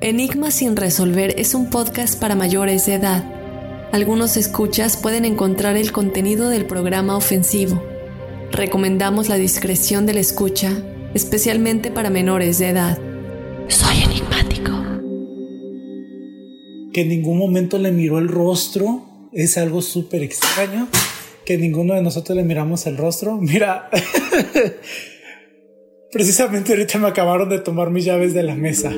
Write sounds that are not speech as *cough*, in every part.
Enigma sin resolver es un podcast para mayores de edad. Algunos escuchas pueden encontrar el contenido del programa ofensivo. Recomendamos la discreción de la escucha, especialmente para menores de edad. Soy enigmático. Que en ningún momento le miró el rostro es algo súper extraño. Que ninguno de nosotros le miramos el rostro. Mira, *laughs* precisamente ahorita me acabaron de tomar mis llaves de la mesa.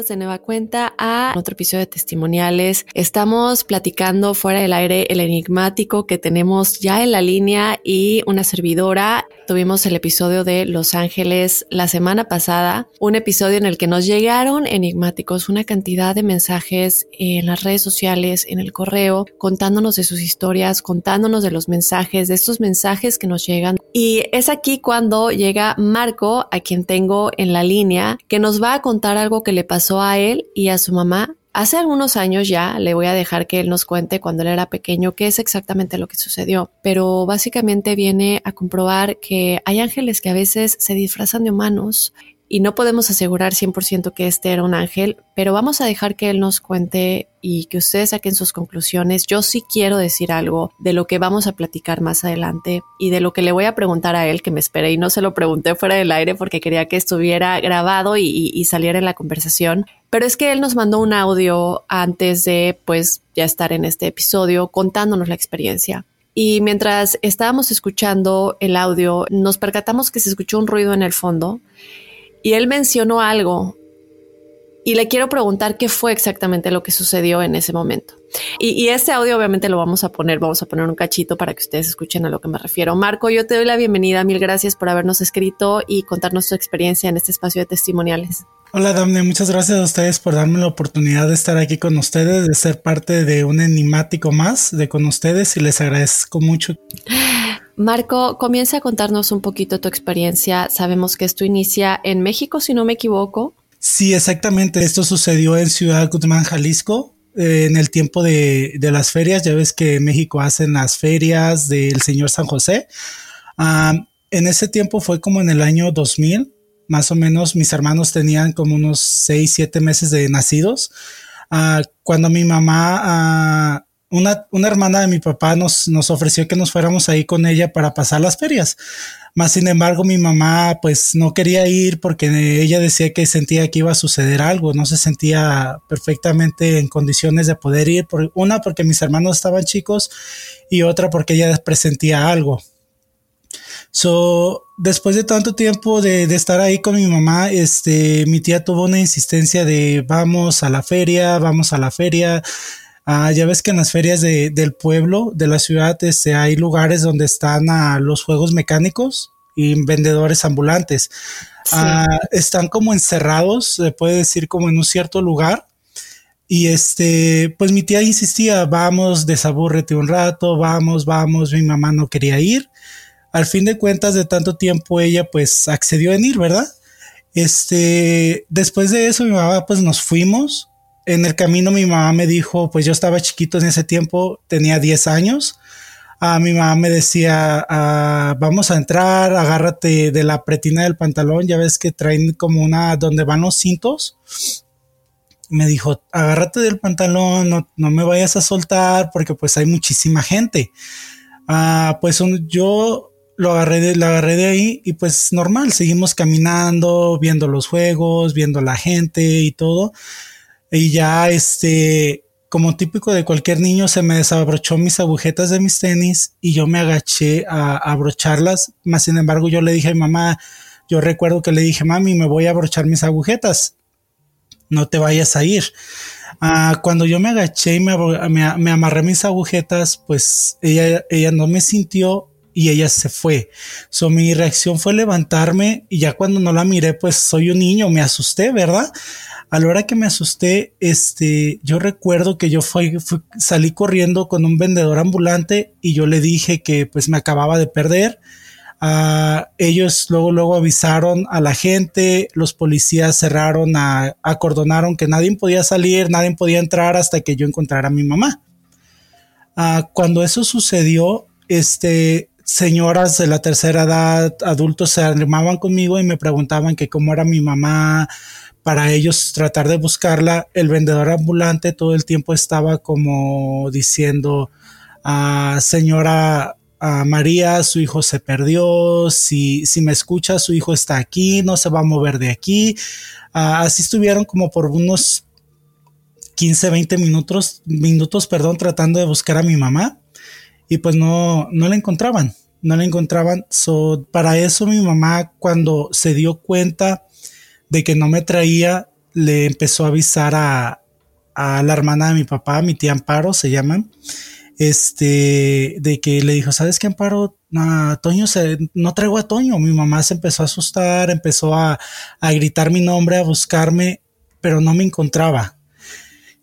Bienvenidos de nueva cuenta a otro episodio de testimoniales. Estamos platicando fuera del aire el enigmático que tenemos ya en la línea y una servidora. Tuvimos el episodio de Los Ángeles la semana pasada, un episodio en el que nos llegaron enigmáticos una cantidad de mensajes en las redes sociales, en el correo, contándonos de sus historias, contándonos de los mensajes, de estos mensajes que nos llegan. Y es aquí cuando llega Marco, a quien tengo en la línea, que nos va a contar algo que le pasó a él y a su mamá. Hace algunos años ya le voy a dejar que él nos cuente cuando él era pequeño qué es exactamente lo que sucedió, pero básicamente viene a comprobar que hay ángeles que a veces se disfrazan de humanos y no podemos asegurar 100% que este era un ángel, pero vamos a dejar que él nos cuente y que ustedes saquen sus conclusiones. Yo sí quiero decir algo de lo que vamos a platicar más adelante y de lo que le voy a preguntar a él, que me esperé y no se lo pregunté fuera del aire porque quería que estuviera grabado y, y saliera en la conversación. Pero es que él nos mandó un audio antes de pues ya estar en este episodio contándonos la experiencia. Y mientras estábamos escuchando el audio, nos percatamos que se escuchó un ruido en el fondo y él mencionó algo y le quiero preguntar qué fue exactamente lo que sucedió en ese momento. Y, este audio obviamente lo vamos a poner, vamos a poner un cachito para que ustedes escuchen a lo que me refiero. Marco, yo te doy la bienvenida, mil gracias por habernos escrito y contarnos tu experiencia en este espacio de testimoniales. Hola Damne, muchas gracias a ustedes por darme la oportunidad de estar aquí con ustedes, de ser parte de un enigmático más de con ustedes y les agradezco mucho. *laughs* Marco, comienza a contarnos un poquito tu experiencia. Sabemos que esto inicia en México, si no me equivoco. Sí, exactamente. Esto sucedió en Ciudad Guzmán, Jalisco, eh, en el tiempo de, las ferias. Ya ves que en México hacen las ferias del Señor San José. En ese tiempo fue como en el año 2000, más o menos mis hermanos tenían como unos 6, 7 meses de nacidos. Ah, cuando mi mamá ah, una, una, hermana de mi papá nos, nos ofreció que nos fuéramos ahí con ella para pasar las ferias. Más sin embargo, mi mamá pues no quería ir porque ella decía que sentía que iba a suceder algo, no se sentía perfectamente en condiciones de poder ir. Por, una porque mis hermanos estaban chicos y otra porque ella presentía algo. So, después de tanto tiempo de, de, estar ahí con mi mamá, este, mi tía tuvo una insistencia de vamos a la feria, vamos a la feria. Ah, ya ves que en las ferias de, del pueblo, de la ciudad, este, hay lugares donde están ah, los juegos mecánicos y vendedores ambulantes. Ah, están como encerrados, se puede decir como en un cierto lugar. Y este, pues mi tía insistía, vamos, desabúrrete un rato, vamos, vamos, mi mamá no quería ir. Al fin de cuentas, de tanto tiempo, ella pues accedió en ir, ¿verdad? Este, después de eso, mi mamá pues nos fuimos en el camino mi mamá me dijo, pues yo estaba chiquito en ese tiempo, tenía 10 años. A mi mamá me decía, ah, vamos a entrar, agárrate de la pretina del pantalón, ya ves que traen como una donde van los cintos. Me dijo, agárrate del pantalón, no, no me vayas a soltar porque pues hay muchísima gente. Ah, pues yo lo agarré, de, lo agarré de ahí y pues normal, seguimos caminando, viendo los juegos, viendo la gente y todo. Y ya, este, como típico de cualquier niño, se me desabrochó mis agujetas de mis tenis y yo me agaché a, abrocharlas. Más sin embargo, yo le dije a mi mamá, yo recuerdo que le dije, mami, me voy a abrochar mis agujetas. No te vayas a ir. Ah, cuando yo me agaché y me, me, amarré mis agujetas, pues ella, ella no me sintió y ella se fue. So, mi reacción fue levantarme y ya cuando no la miré, pues soy un niño, me asusté, ¿verdad? A la hora que me asusté, este, yo recuerdo que yo fui, salí corriendo con un vendedor ambulante y yo le dije que pues me acababa de perder. Uh, ellos luego, luego avisaron a la gente, los policías cerraron, a, acordonaron que nadie podía salir, nadie podía entrar hasta que yo encontrara a mi mamá. Uh, cuando eso sucedió, este, señoras de la tercera edad, adultos se animaban conmigo y me preguntaban que cómo era mi mamá, para ellos tratar de buscarla, el vendedor ambulante todo el tiempo estaba como diciendo, ah, señora a María, su hijo se perdió, si, si me escucha, su hijo está aquí, no se va a mover de aquí. Ah, así estuvieron como por unos 15, 20 minutos, minutos, perdón, tratando de buscar a mi mamá y pues no, no la encontraban, no la encontraban. So, para eso mi mamá cuando se dio cuenta de que no me traía, le empezó a avisar a, a la hermana de mi papá, mi tía Amparo se llama, este, de que le dijo, ¿sabes qué Amparo? Toño se, no traigo a Toño. Mi mamá se empezó a asustar, empezó a, a gritar mi nombre, a buscarme, pero no me encontraba.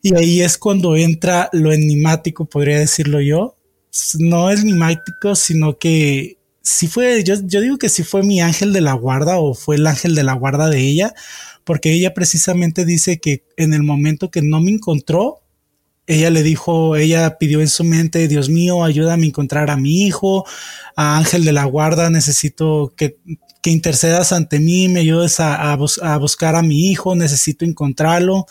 Y ahí es cuando entra lo enigmático, podría decirlo yo. No es enigmático, sino que si fue, yo, yo digo que si fue mi ángel de la guarda o fue el ángel de la guarda de ella, porque ella precisamente dice que en el momento que no me encontró, ella le dijo, ella pidió en su mente, Dios mío, ayúdame a encontrar a mi hijo, a ángel de la guarda, necesito que, que intercedas ante mí, me ayudes a, a, buscar a mi hijo, necesito encontrarlo.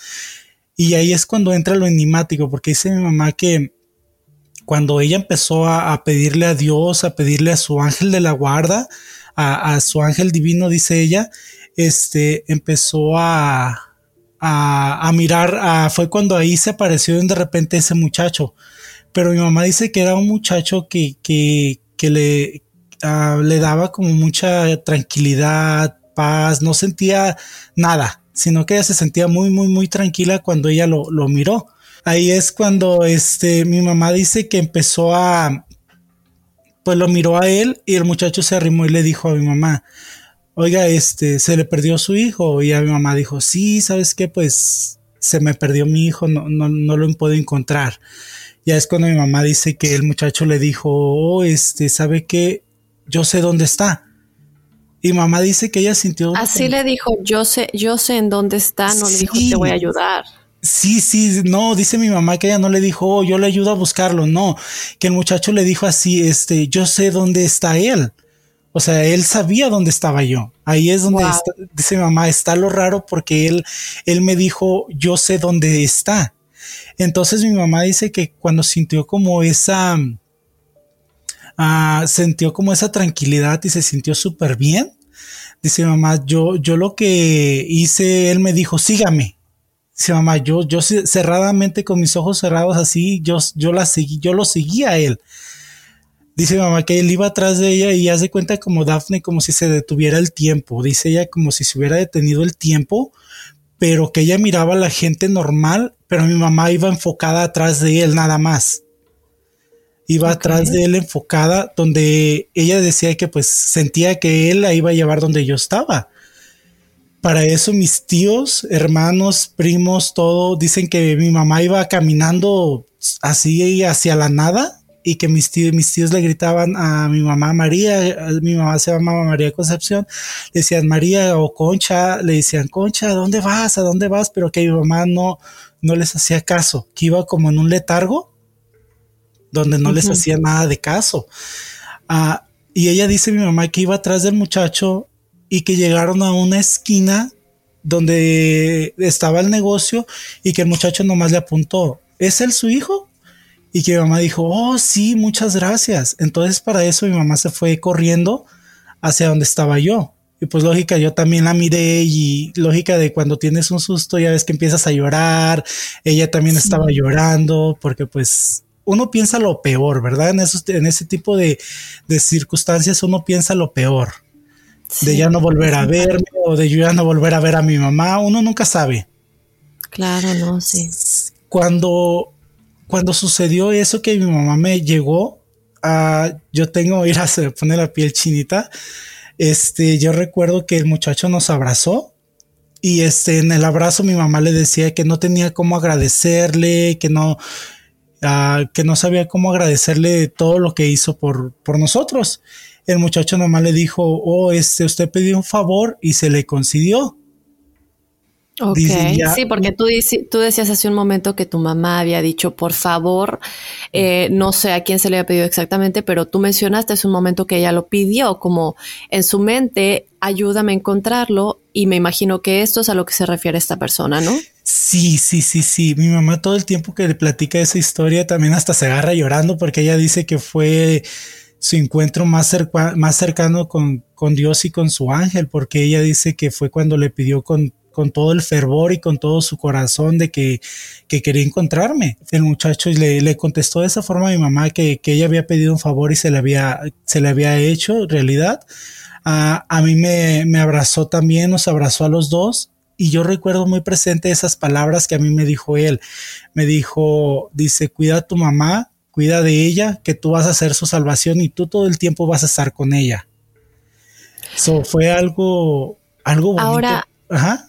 Y ahí es cuando entra lo enigmático, porque dice mi mamá que cuando ella empezó a, pedirle a Dios, a pedirle a su ángel de la guarda, a, su ángel divino, dice ella, este, empezó a, a, mirar, fue cuando ahí se apareció de repente ese muchacho. Pero mi mamá dice que era un muchacho que, que, que le, le daba como mucha tranquilidad, paz, no sentía nada, sino que ella se sentía muy, muy, muy tranquila cuando ella lo miró ahí es cuando este, mi mamá dice que empezó a, pues lo miró a él y el muchacho se arrimó y le dijo a mi mamá, oiga, este, se le perdió su hijo. Y a mi mamá dijo, sí, ¿sabes qué? Pues se me perdió mi hijo, no, no, no lo puedo encontrar. Ya es cuando mi mamá dice que el muchacho le dijo, oh, este, ¿sabe qué? Yo sé dónde está. Y mamá dice que ella sintió. Así le dijo, yo sé, yo sé en dónde está, no le dijo, te voy a ayudar. Sí, sí, no, dice mi mamá que ella no le dijo, oh, yo le ayudo a buscarlo, no, que el muchacho le dijo así, este, yo sé dónde está él. O sea, él sabía dónde estaba yo. Ahí es donde dice mi mamá, está lo raro porque él, él me dijo, yo sé dónde está. Entonces mi mamá dice que cuando sintió como esa, uh, sintió como esa tranquilidad y se sintió súper bien, dice mi mamá, yo, yo lo que hice, él me dijo, sígame. Sí, mamá, yo, yo cerradamente con mis ojos cerrados así, yo, yo la seguí, yo lo seguía a él. Dice mamá que él iba atrás de ella y hace cuenta como Daphne, como si se detuviera el tiempo. Dice ella como si se hubiera detenido el tiempo, pero que ella miraba a la gente normal, pero mi mamá iba enfocada atrás de él nada más. Iba atrás de él enfocada, donde ella decía que pues sentía que él la iba a llevar donde yo estaba para eso mis tíos, hermanos, primos, todo, dicen que mi mamá iba caminando así hacia la nada y que mis tíos, mis tíos le gritaban a mi mamá María, mi mamá se llamaba María Concepción, le decían María o Concha, le decían Concha, ¿a dónde vas? ¿A dónde vas? Pero que mi mamá no, no les hacía caso, que iba como en un letargo donde no les hacía nada de caso. Ah, y ella dice mi mamá que iba atrás del muchacho y que llegaron a una esquina donde estaba el negocio y que el muchacho nomás le apuntó, ¿es él su hijo? Y que mi mamá dijo, oh, sí, muchas gracias. Entonces para eso mi mamá se fue corriendo hacia donde estaba yo. Y pues lógica, yo también la miré y lógica de cuando tienes un susto ya ves que empiezas a llorar. Ella también estaba llorando porque pues uno piensa lo peor, ¿verdad? En, esos, en ese tipo de, de circunstancias uno piensa lo peor de ya no volver a verme o de yo ya no volver a ver a mi mamá, uno nunca sabe. Claro, no, sí. Cuando, cuando sucedió eso que mi mamá me llegó, uh, yo tengo, *laughs* mira, se me pone la piel chinita. Este, yo recuerdo que el muchacho nos abrazó y este, en el abrazo mi mamá le decía que no tenía cómo agradecerle, que no, uh, que no sabía cómo agradecerle todo lo que hizo por, por nosotros. El muchacho nomás le dijo, oh, este, usted pidió un favor y se le concedió. Ok, sí, porque tú, tú decías hace un momento que tu mamá había dicho, por favor, eh, no sé a quién se le había pedido exactamente, pero tú mencionaste hace un momento que ella lo pidió, como en su mente, ayúdame a encontrarlo, y me imagino que esto es a lo que se refiere esta persona, ¿no? Sí, sí, sí, sí. Mi mamá todo el tiempo que le platica esa historia también hasta se agarra llorando porque ella dice que fue su encuentro más, cercano con, Dios y con su ángel, porque ella dice que fue cuando le pidió con todo el fervor y con todo su corazón de que, quería encontrarme. El muchacho le, le, contestó de esa forma a mi mamá que, ella había pedido un favor y se le había, se le hecho realidad. a mí me, me abrazó también, nos abrazó a los dos y yo recuerdo muy presente esas palabras que a mí me dijo él. Me dijo, dice, cuida a tu mamá, cuida de ella, que tú vas a ser su salvación y tú todo el tiempo vas a estar con ella. Eso fue algo, algo bonito. Ahora, Ajá.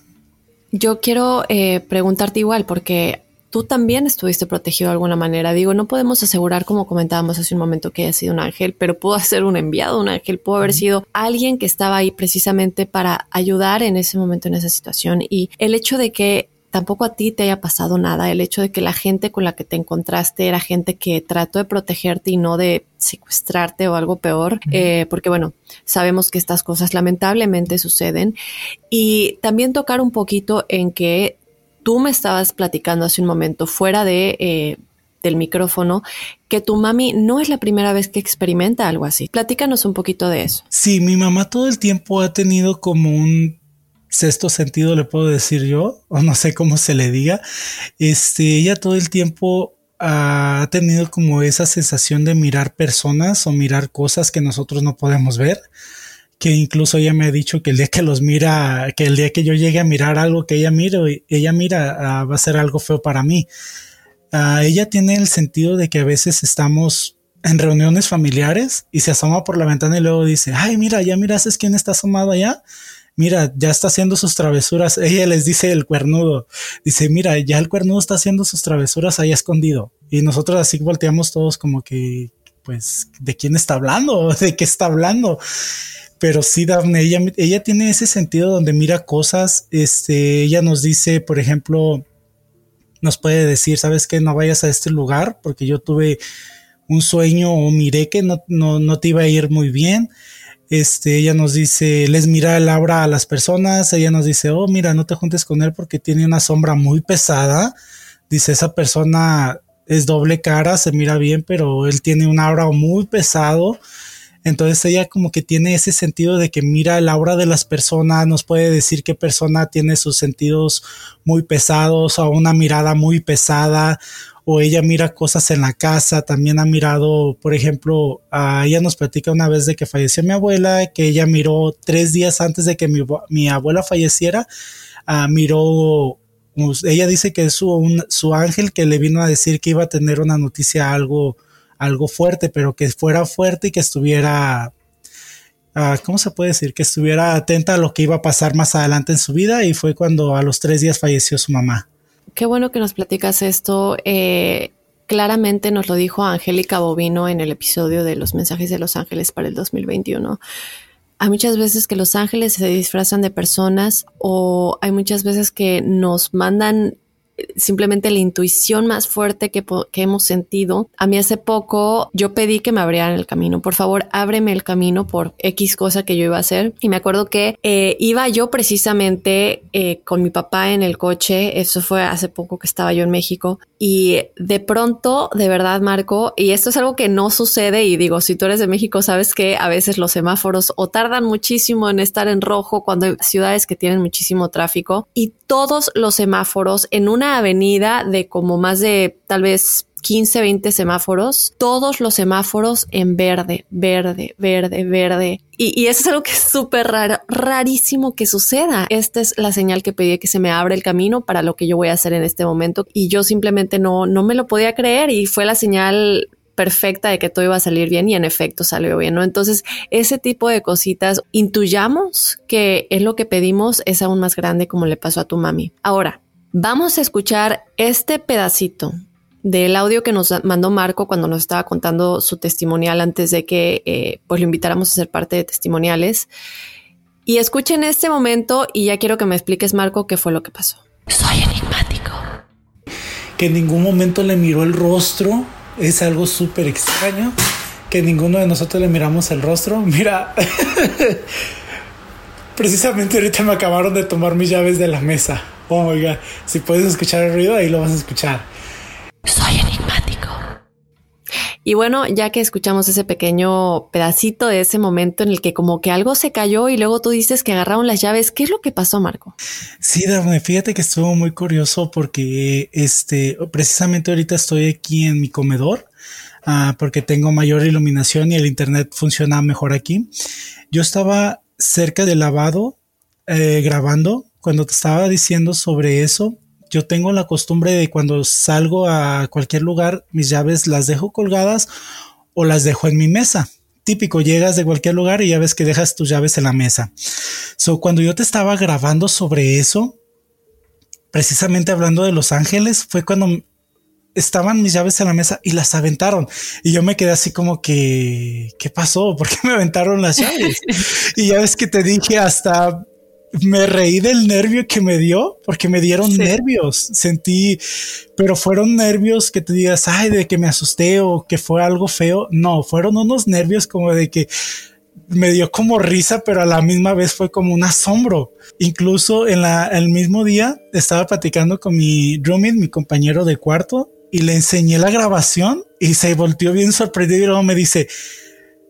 Yo quiero eh, preguntarte igual, porque tú también estuviste protegido de alguna manera. Digo, no podemos asegurar, como comentábamos hace un momento, que haya sido un ángel, pero pudo *laughs* ser un enviado, un ángel, pudo haber sido alguien que estaba ahí precisamente para ayudar en ese momento, en esa situación. Y el hecho de que tampoco a ti te haya pasado nada, el hecho de que la gente con la que te encontraste era gente que trató de protegerte y no de secuestrarte o algo peor, eh, porque bueno, sabemos que estas cosas lamentablemente suceden. Y también tocar un poquito en que tú me estabas platicando hace un momento fuera de... Eh, del micrófono, que tu mami no es la primera vez que experimenta algo así. Platícanos un poquito de eso. Sí, mi mamá todo el tiempo ha tenido como un sexto sentido le puedo decir yo, *laughs* o no sé cómo se le diga, este, ella todo el tiempo ha tenido como esa sensación de mirar personas o mirar cosas que nosotros no podemos ver, que incluso ella me ha dicho que el día que los mira, que el día que yo llegue a mirar algo que ella mira, ella mira, ah, va a ser algo feo para mí. Ah, ella tiene el sentido de que a veces estamos en reuniones familiares y se asoma por la ventana y luego dice, ay, mira, ya miras quién está asomado allá mira, ya está haciendo sus travesuras. Ella les dice el cuernudo, dice, mira, ya el cuernudo está haciendo sus travesuras ahí escondido. Y nosotros así volteamos todos como que, pues, ¿de quién está hablando? *laughs* ¿De qué está hablando? Pero sí, Daphne, ella, ella tiene ese sentido donde mira cosas, este, ella nos dice, por ejemplo, nos puede decir, ¿sabes qué? No vayas a este lugar porque yo tuve un sueño o miré que no, no, no te iba a ir muy bien este, ella nos dice, les mira el aura a las personas. Ella nos dice, oh, mira, no te juntes con él porque tiene una sombra muy pesada. Dice, esa persona es doble cara, se mira bien, pero él tiene un aura muy pesado. Entonces ella como que tiene ese sentido de que mira el aura de las personas, nos puede decir qué persona tiene sus sentidos muy pesados o una mirada muy pesada o ella mira cosas en la casa, también ha mirado, por ejemplo, ella nos platica una vez de que falleció mi abuela, que ella miró tres días antes de que mi, abuela falleciera, uh, miró, pues, ella dice que es su, su ángel que le vino a decir que iba a tener una noticia algo, algo fuerte, pero que fuera fuerte y que estuviera ah, ¿cómo se puede decir? Que estuviera atenta a lo que iba a pasar más adelante en su vida y fue cuando a los tres días falleció su mamá. Qué bueno que nos platicas esto. Eh, claramente nos lo dijo Angélica Bovino en el episodio de los mensajes de los ángeles para el 2021. Hay muchas veces que los ángeles se disfrazan de personas o hay muchas veces que nos mandan simplemente la intuición más fuerte que, hemos sentido. A mí hace poco yo pedí que me abrieran el camino. Por favor, ábreme el camino por X cosa que yo iba a hacer. Y me acuerdo que eh, iba yo precisamente eh, con mi papá en el coche. Eso fue hace poco que estaba yo en México. Y de pronto, de verdad, Marco, y esto es algo que no sucede. Y digo, si tú eres de México, sabes que a veces los semáforos o tardan muchísimo en estar en rojo cuando hay ciudades que tienen muchísimo tráfico. Y todos los semáforos en una avenida de como más de tal vez 15, 20 semáforos, todos los semáforos en verde, verde, verde, verde. Y, eso es algo que es súper raro, rarísimo que suceda. Esta es la señal que pedí que se me abre el camino para lo que yo voy a hacer en este momento. Y yo simplemente no, no me lo podía creer y fue la señal perfecta de que todo iba a salir bien y en efecto salió bien, ¿no? Entonces, ese tipo de cositas, intuyamos que es lo que pedimos, es aún más grande como le pasó a tu mami. Ahora, vamos a escuchar este pedacito del audio que nos mandó Marco cuando nos estaba contando su testimonial antes de que eh, pues lo invitáramos a ser parte de testimoniales. Y escuchen este momento y ya quiero que me expliques, Marco, qué fue lo que pasó. Soy enigmático. Que en ningún momento le miró el rostro es algo súper extraño. Que ninguno de nosotros le miramos el rostro. Mira, *laughs* precisamente ahorita me acabaron de tomar mis llaves de la mesa. Oh my god, si puedes escuchar el ruido, ahí lo vas a escuchar. Soy enigmático. Y bueno, ya que escuchamos ese pequeño pedacito de ese momento en el que como que algo se cayó y luego tú dices que agarraron las llaves, ¿qué es lo que pasó, Marco? Sí, Dafne, fíjate que estuvo muy curioso porque este, precisamente ahorita estoy aquí en mi comedor. Uh, porque tengo mayor iluminación y el internet funciona mejor aquí. Yo estaba cerca del lavado eh, grabando cuando te estaba diciendo sobre eso yo tengo la costumbre de cuando salgo a cualquier lugar, mis llaves las dejo colgadas o las dejo en mi mesa. Típico, llegas de cualquier lugar y ya ves que dejas tus llaves en la mesa. So, cuando yo te estaba grabando sobre eso, precisamente hablando de Los Ángeles, fue cuando estaban mis llaves en la mesa y las aventaron. Y yo me quedé así como que, ¿qué pasó? ¿Por qué me aventaron las llaves? *laughs* y ya ves que te dije hasta me reí del nervio que me dio, porque me dieron nervios. Sentí, pero fueron nervios que te digas, ay, de que me asusté o que fue algo feo. No, fueron unos nervios como de que me dio como risa, pero a la misma vez fue como un asombro. Incluso en la, el mismo día estaba platicando con mi roommate, mi compañero de cuarto, y le enseñé la grabación y se volteó bien sorprendido y luego me dice,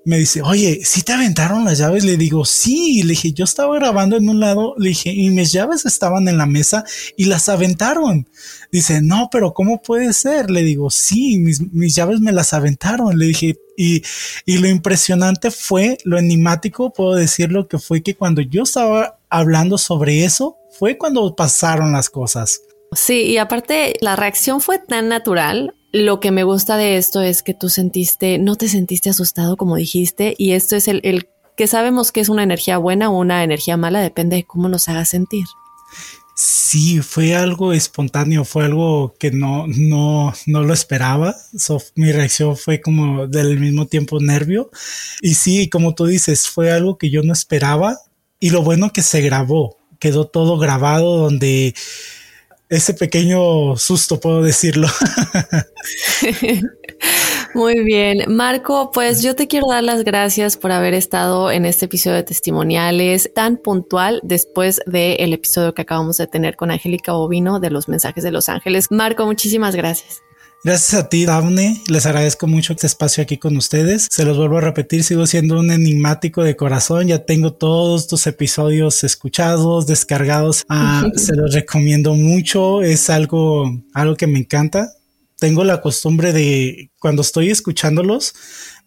me dice, oye, ¿sí te aventaron las llaves? Le digo, sí. Le dije, yo estaba grabando en un lado, le dije, y mis llaves estaban en la mesa y las aventaron. Dice, no, pero ¿cómo puede ser? Le digo, sí, mis, mis llaves me las aventaron. Le dije, y, y lo impresionante fue, lo enigmático, puedo decirlo, que fue que cuando yo estaba hablando sobre eso, fue cuando pasaron las cosas. Sí, y aparte la reacción fue tan natural lo que me gusta de esto es que tú sentiste, no te sentiste asustado como dijiste, y esto es el, el que sabemos que es una energía buena o una energía mala, depende de cómo nos haga sentir. Sí, fue algo espontáneo, fue algo que no, no, no lo esperaba. mi reacción fue como del mismo tiempo nervio. Y sí, como tú dices, fue algo que yo no esperaba. Y lo bueno que se grabó, quedó todo grabado donde ese pequeño susto, puedo decirlo. *laughs* Muy bien. Marco, pues yo te quiero dar las gracias por haber estado en este episodio de testimoniales tan puntual después del episodio que acabamos de tener con Angélica Bovino de los mensajes de Los Ángeles. Marco, muchísimas gracias. Gracias a ti, Daphne. Les agradezco mucho este espacio aquí con ustedes. Se los vuelvo a repetir, sigo siendo un enigmático de corazón. Ya tengo todos tus episodios escuchados, descargados. Ah, *laughs* se los recomiendo mucho. Es algo, algo que me encanta. Tengo la costumbre de cuando estoy escuchándolos,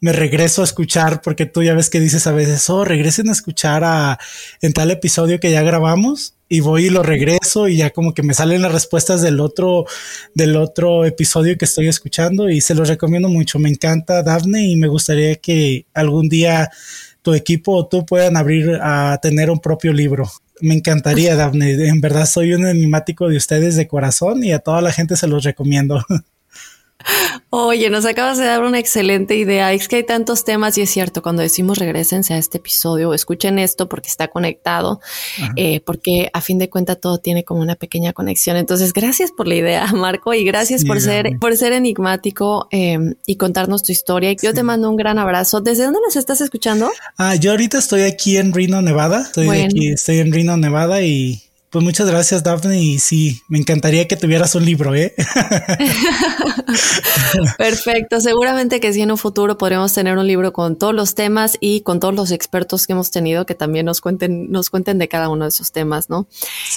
me regreso a escuchar porque tú ya ves que dices a veces, oh, regresen a escuchar a en tal episodio que ya grabamos y voy y lo regreso y ya como que me salen las respuestas del otro, del otro episodio que estoy escuchando y se los recomiendo mucho. Me encanta Daphne y me gustaría que algún día tu equipo o tú puedan abrir a tener un propio libro. Me encantaría, Daphne. En verdad soy un enigmático de ustedes de corazón y a toda la gente se los recomiendo. *laughs* Oye, nos acabas de dar una excelente idea. Es que hay tantos temas y es cierto, cuando decimos regresense a este episodio, escuchen esto porque está conectado, eh, porque a fin de cuentas todo tiene como una pequeña conexión. Entonces, gracias por la idea, *laughs* Marco, y gracias por ser, por ser enigmático em, y contarnos tu historia. Yo te mando un gran abrazo. ¿Desde dónde nos estás escuchando? Ah, yo ahorita estoy aquí en Reno, Nevada. Estoy aquí, estoy en Reno, Nevada y pues muchas gracias, Daphne. Y sí, me encantaría que tuvieras un libro, ¿eh? *laughs* Perfecto. Seguramente que sí, en un futuro podremos tener un libro con todos los temas y con todos los expertos que hemos tenido que también nos cuenten, nos cuenten de cada uno de esos temas, ¿no?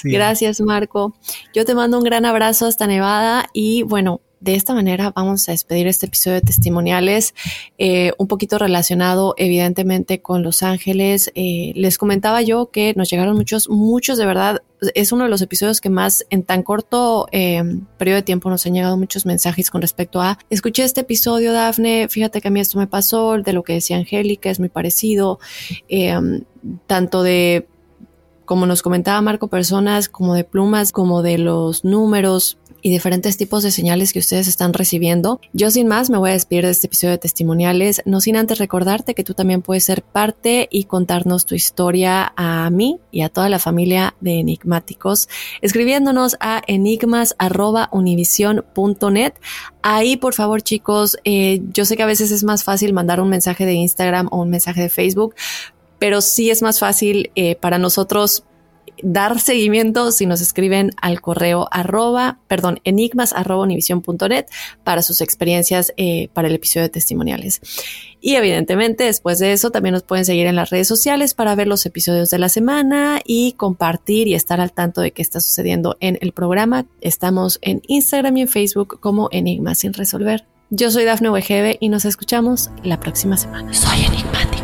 Gracias, Marco. Yo te mando un gran abrazo hasta Nevada y bueno, de esta manera vamos a despedir este episodio de testimoniales, eh, un poquito relacionado evidentemente con Los Ángeles. Eh, les comentaba yo que nos llegaron muchos, muchos de verdad. Es uno de los episodios que más en tan corto eh, periodo de tiempo nos han llegado muchos mensajes con respecto a, escuché este episodio, Dafne, fíjate que a mí esto me pasó, de lo que decía Angélica, es muy parecido, tanto de como nos comentaba Marco, personas como de plumas, como de los números, y diferentes tipos de señales que ustedes están recibiendo. Yo sin más me voy a despedir de este episodio de testimoniales, no sin antes recordarte que tú también puedes ser parte y contarnos tu historia a mí y a toda la familia de enigmáticos, escribiéndonos a enigmas.univision.net. Ahí, por favor, chicos, eh, yo sé que a veces es más fácil mandar un mensaje de Instagram o un mensaje de Facebook, pero sí es más fácil eh, para nosotros dar seguimiento si nos escriben al correo arroba, perdón, enigmas arroba univision.net para sus experiencias eh, para el episodio de testimoniales. Y evidentemente después de eso también nos pueden seguir en las redes sociales para ver los episodios de la semana y compartir y estar al tanto de qué está sucediendo en el programa. Estamos en Instagram y en Facebook como Enigmas sin resolver. Yo soy Dafne Wegebe y nos escuchamos la próxima semana. Soy enigmático.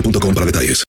boostmobile.com para detalles.